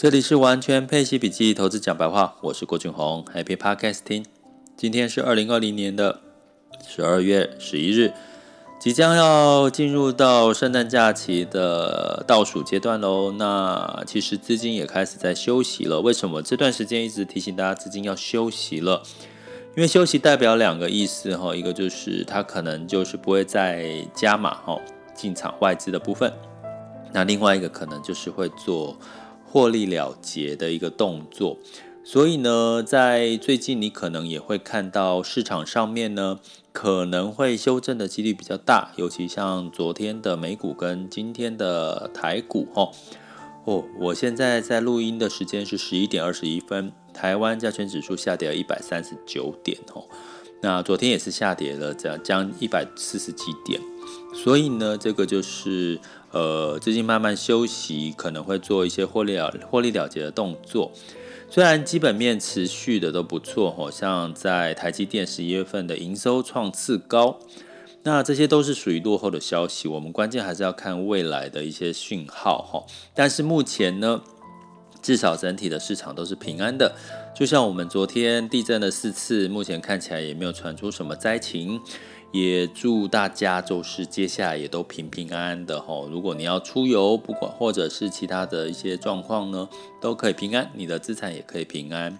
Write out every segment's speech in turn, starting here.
这里是完全配息笔记投资讲白话，我是郭俊宏，Happy Podcasting。今天是二零二零年的十二月十一日，即将要进入到圣诞假期的倒数阶段喽。那其实资金也开始在休息了。为什么这段时间一直提醒大家资金要休息了？因为休息代表两个意思哈，一个就是它可能就是不会再加码哈进场外资的部分，那另外一个可能就是会做。获利了结的一个动作，所以呢，在最近你可能也会看到市场上面呢，可能会修正的几率比较大，尤其像昨天的美股跟今天的台股哦。哦，我现在在录音的时间是十一点二十一分，台湾加权指数下跌了一百三十九点哦，那昨天也是下跌了这样将一百四十几点，所以呢，这个就是。呃，最近慢慢休息，可能会做一些获利了获利了结的动作。虽然基本面持续的都不错，好像在台积电十一月份的营收创次高，那这些都是属于落后的消息。我们关键还是要看未来的一些讯号哈。但是目前呢，至少整体的市场都是平安的。就像我们昨天地震了四次，目前看起来也没有传出什么灾情。也祝大家就是接下来也都平平安安的吼。如果你要出游，不管或者是其他的一些状况呢，都可以平安，你的资产也可以平安。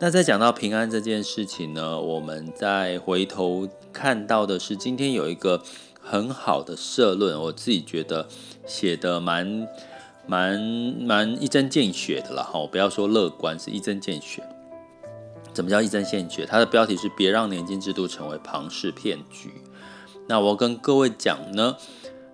那在讲到平安这件事情呢，我们再回头看到的是今天有一个很好的社论，我自己觉得写的蛮蛮蛮一针见血的了哈。不要说乐观，是一针见血。怎么叫一针见血？它的标题是“别让年金制度成为庞氏骗局”。那我跟各位讲呢，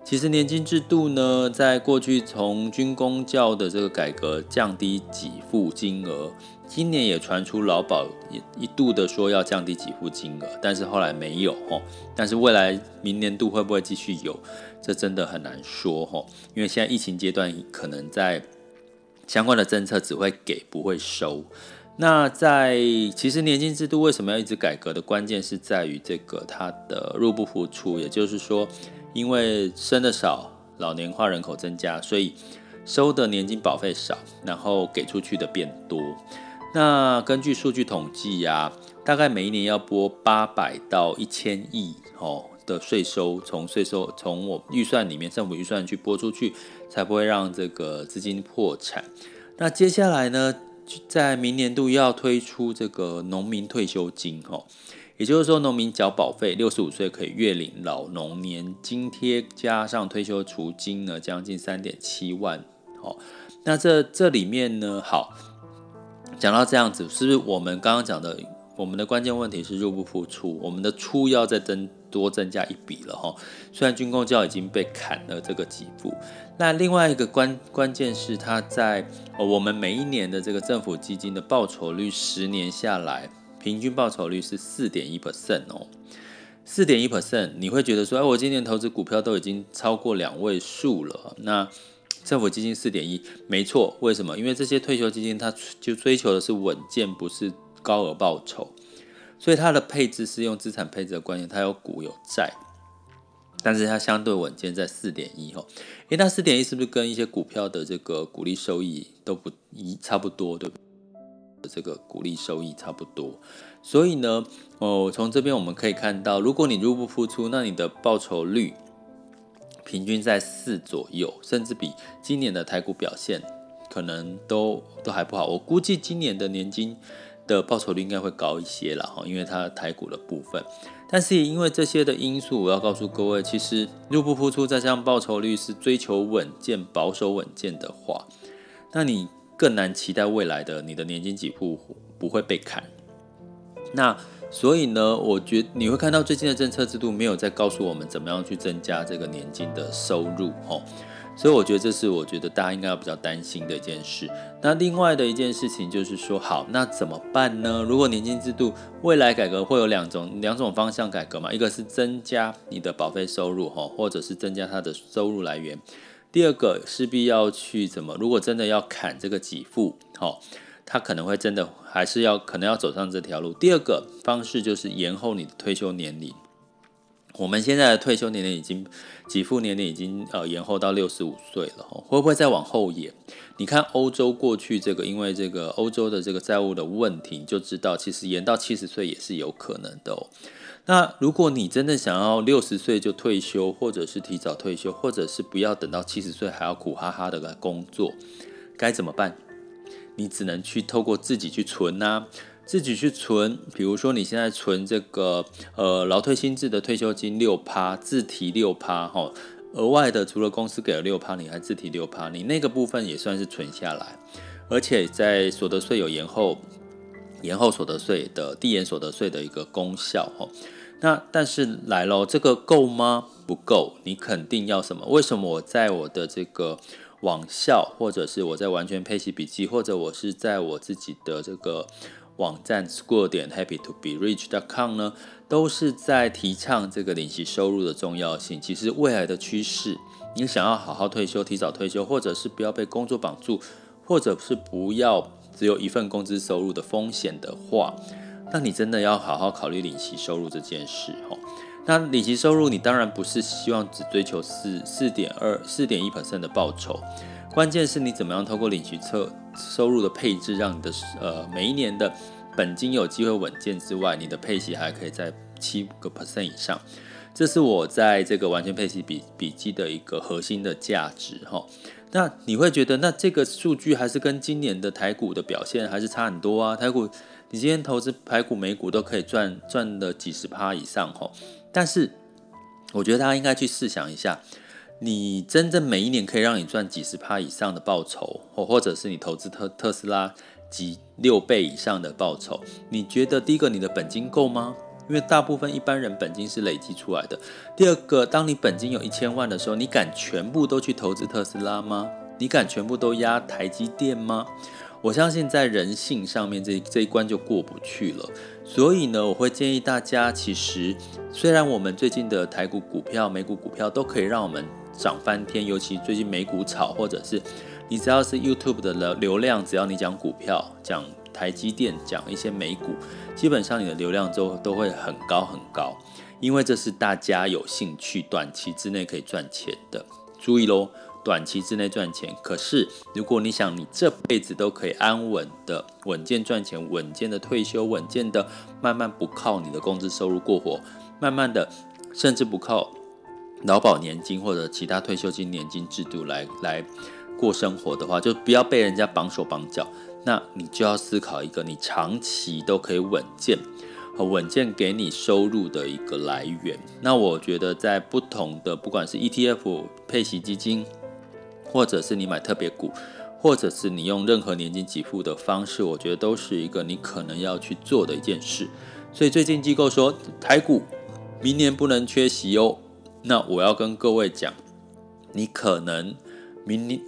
其实年金制度呢，在过去从军工教的这个改革降低给付金额，今年也传出劳保也一度的说要降低给付金额，但是后来没有哈。但是未来明年度会不会继续有？这真的很难说哈，因为现在疫情阶段，可能在相关的政策只会给不会收。那在其实年金制度为什么要一直改革的关键是在于这个它的入不敷出，也就是说，因为生的少，老年化人口增加，所以收的年金保费少，然后给出去的变多。那根据数据统计呀，大概每一年要拨八百到一千亿哦的税收，从税收从我预算里面政府预算去拨出去，才不会让这个资金破产。那接下来呢？在明年度要推出这个农民退休金，哈，也就是说，农民缴保费，六十五岁可以月领老农年津贴，加上退休除金呢，将近三点七万，哦，那这这里面呢，好，讲到这样子，是不是我们刚刚讲的？我们的关键问题是入不敷出，我们的出要再增多增加一笔了哈。虽然军工教已经被砍了这个几步，那另外一个关关键是它在我们每一年的这个政府基金的报酬率，十年下来平均报酬率是四点一 percent 哦，四点一 percent，你会觉得说，哎，我今年投资股票都已经超过两位数了，那政府基金四点一，没错，为什么？因为这些退休基金它就追求的是稳健，不是。高额报酬，所以它的配置是用资产配置的观念，它有股有债，但是它相对稳健在四点一吼，诶，那四点一是不是跟一些股票的这个股利收益都不一差不多，对？这个股利收益差不多，所以呢，哦，从这边我们可以看到，如果你入不敷出，那你的报酬率平均在四左右，甚至比今年的台股表现可能都都还不好。我估计今年的年金。的报酬率应该会高一些了哈，因为它台股的部分，但是也因为这些的因素，我要告诉各位，其实入不敷出，再加上报酬率是追求稳健、保守稳健的话，那你更难期待未来的你的年金给付不会被砍。那所以呢，我觉你会看到最近的政策制度没有在告诉我们怎么样去增加这个年金的收入哈。所以我觉得这是我觉得大家应该要比较担心的一件事。那另外的一件事情就是说，好，那怎么办呢？如果年金制度未来改革会有两种两种方向改革嘛，一个是增加你的保费收入哈，或者是增加它的收入来源。第二个势必要去怎么？如果真的要砍这个给付，哈，他可能会真的还是要可能要走上这条路。第二个方式就是延后你的退休年龄。我们现在的退休年龄已经给付年龄已经呃延后到六十五岁了，会不会再往后延？你看欧洲过去这个，因为这个欧洲的这个债务的问题，你就知道其实延到七十岁也是有可能的哦。那如果你真的想要六十岁就退休，或者是提早退休，或者是不要等到七十岁还要苦哈哈的来工作，该怎么办？你只能去透过自己去存呐、自己去存，比如说你现在存这个呃劳退薪制的退休金六趴，自提六趴哈，额外的除了公司给了六趴，你还自提六趴，你那个部分也算是存下来，而且在所得税有延后延后所得税的递延所得税的一个功效哈。那但是来喽，这个够吗？不够，你肯定要什么？为什么我在我的这个网校，或者是我在完全配息笔记，或者我是在我自己的这个。网站 school 点 happy to be rich dot com 呢，都是在提倡这个领息收入的重要性。其实未来的趋势，你想要好好退休、提早退休，或者是不要被工作绑住，或者是不要只有一份工资收入的风险的话，那你真的要好好考虑领息收入这件事哈。那领息收入，你当然不是希望只追求四四点二、四点一 percent 的报酬。关键是你怎么样透过领取测收入的配置，让你的呃每一年的本金有机会稳健之外，你的配息还可以在七个 percent 以上。这是我在这个完全配息笔笔记的一个核心的价值哈。那你会觉得，那这个数据还是跟今年的台股的表现还是差很多啊？台股你今天投资台股、美股都可以赚赚的几十趴以上哈。但是我觉得大家应该去试想一下。你真正每一年可以让你赚几十趴以上的报酬，或或者是你投资特特斯拉几六倍以上的报酬，你觉得第一个你的本金够吗？因为大部分一般人本金是累积出来的。第二个，当你本金有一千万的时候，你敢全部都去投资特斯拉吗？你敢全部都压台积电吗？我相信在人性上面这这一关就过不去了。所以呢，我会建议大家，其实虽然我们最近的台股股票、美股股票都可以让我们。涨翻天，尤其最近美股炒，或者是你只要是 YouTube 的流流量，只要你讲股票、讲台积电、讲一些美股，基本上你的流量都都会很高很高，因为这是大家有兴趣短期之内可以赚钱的。注意喽，短期之内赚钱。可是如果你想你这辈子都可以安稳的、稳健赚钱、稳健的退休、稳健的慢慢不靠你的工资收入过活，慢慢的甚至不靠。劳保年金或者其他退休金年金制度来来过生活的话，就不要被人家绑手绑脚。那你就要思考一个你长期都可以稳健和稳健给你收入的一个来源。那我觉得在不同的不管是 ETF 配息基金，或者是你买特别股，或者是你用任何年金给付的方式，我觉得都是一个你可能要去做的一件事。所以最近机构说台股明年不能缺席哦。那我要跟各位讲，你可能明年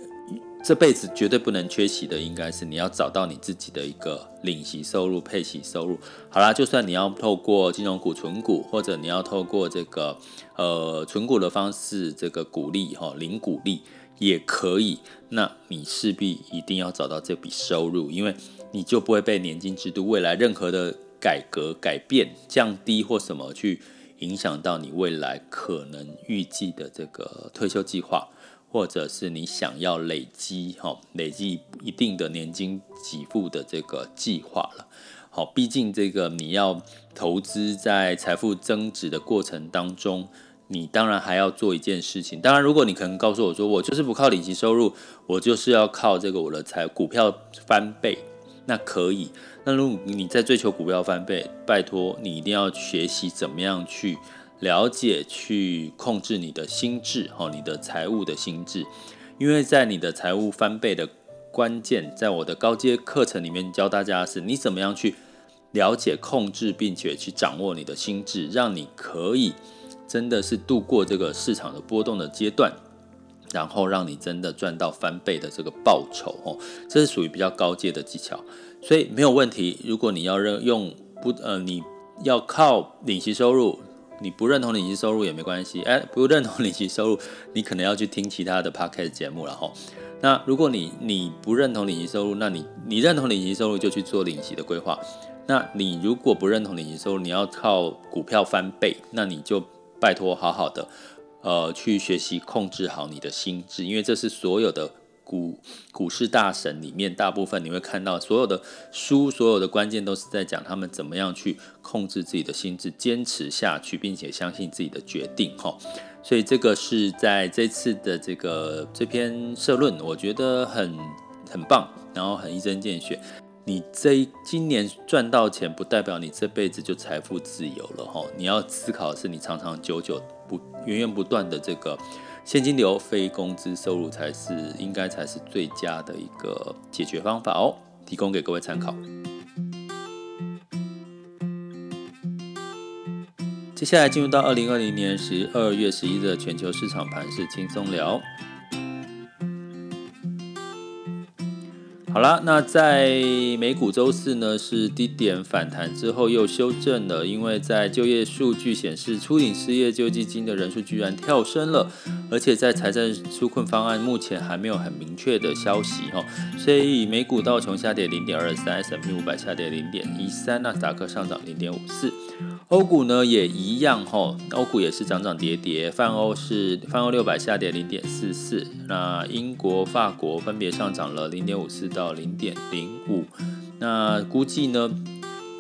这辈子绝对不能缺席的，应该是你要找到你自己的一个领息收入、配息收入。好啦，就算你要透过金融股、存股，或者你要透过这个呃存股的方式，这个股利哈领股利也可以。那你势必一定要找到这笔收入，因为你就不会被年金制度未来任何的改革、改变、降低或什么去。影响到你未来可能预计的这个退休计划，或者是你想要累积哈累积一定的年金给付的这个计划了。好，毕竟这个你要投资在财富增值的过程当中，你当然还要做一件事情。当然，如果你可能告诉我说，我就是不靠领息收入，我就是要靠这个我的财股票翻倍。那可以，那如果你在追求股票翻倍，拜托你一定要学习怎么样去了解、去控制你的心智，哈，你的财务的心智，因为在你的财务翻倍的关键，在我的高阶课程里面教大家的是，你怎么样去了解、控制，并且去掌握你的心智，让你可以真的是度过这个市场的波动的阶段。然后让你真的赚到翻倍的这个报酬哦，这是属于比较高阶的技巧，所以没有问题。如果你要认用不呃，你要靠领息收入，你不认同领息收入也没关系。哎，不认同领息收入，你可能要去听其他的 podcast 节目了哈。那如果你你不认同领息收入，那你你认同领息收入就去做领息的规划。那你如果不认同领息收入，你要靠股票翻倍，那你就。拜托好好的，呃，去学习控制好你的心智，因为这是所有的股股市大神里面大部分你会看到所有的书，所有的关键都是在讲他们怎么样去控制自己的心智，坚持下去，并且相信自己的决定，哈。所以这个是在这次的这个这篇社论，我觉得很很棒，然后很一针见血。你这今年赚到钱，不代表你这辈子就财富自由了哈。你要思考的是，你长长久久源源不断的这个现金流、非工资收入，才是应该才是最佳的一个解决方法哦。提供给各位参考。接下来进入到二零二零年十二月十一日全球市场盘势轻松聊。好了，那在美股周四呢，是低点反弹之后又修正了，因为在就业数据显示，初领失业救济金的人数居然跳升了，而且在财政纾困方案目前还没有很明确的消息哈，所以美股道琼下跌零点二三，S&P 五百下跌零点一三，纳斯达克上涨零点五四。欧股呢也一样哈，欧股也是涨涨跌跌，泛欧是泛欧六百下跌零点四四，那英国、法国分别上涨了零点五四到零点零五，那估计呢，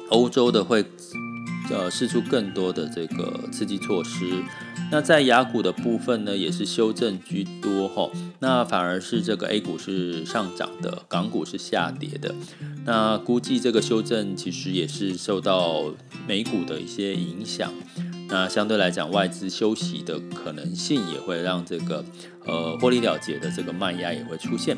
欧洲的会呃试出更多的这个刺激措施，那在雅股的部分呢也是修正居多哈，那反而是这个 A 股是上涨的，港股是下跌的。那估计这个修正其实也是受到美股的一些影响，那相对来讲外资休息的可能性也会让这个呃获利了结的这个卖压也会出现。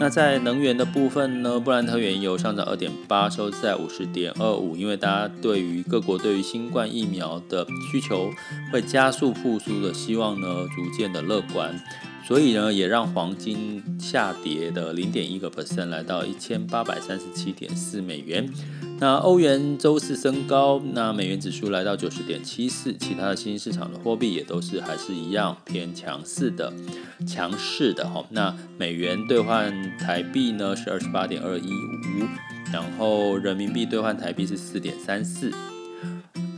那在能源的部分呢，布兰特原油上涨二点八，收在五十点二五，因为大家对于各国对于新冠疫苗的需求会加速复苏的希望呢，逐渐的乐观。所以呢，也让黄金下跌的零点一个 percent，来到一千八百三十七点四美元。那欧元周四升高，那美元指数来到九十点七四。其他的新兴市场的货币也都是还是一样偏强势的，强势的哈。那美元兑换台币呢是二十八点二一五，然后人民币兑换台币是四点三四。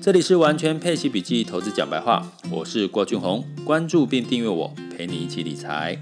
这里是完全配息笔记投资讲白话，我是郭俊宏，关注并订阅我，陪你一起理财。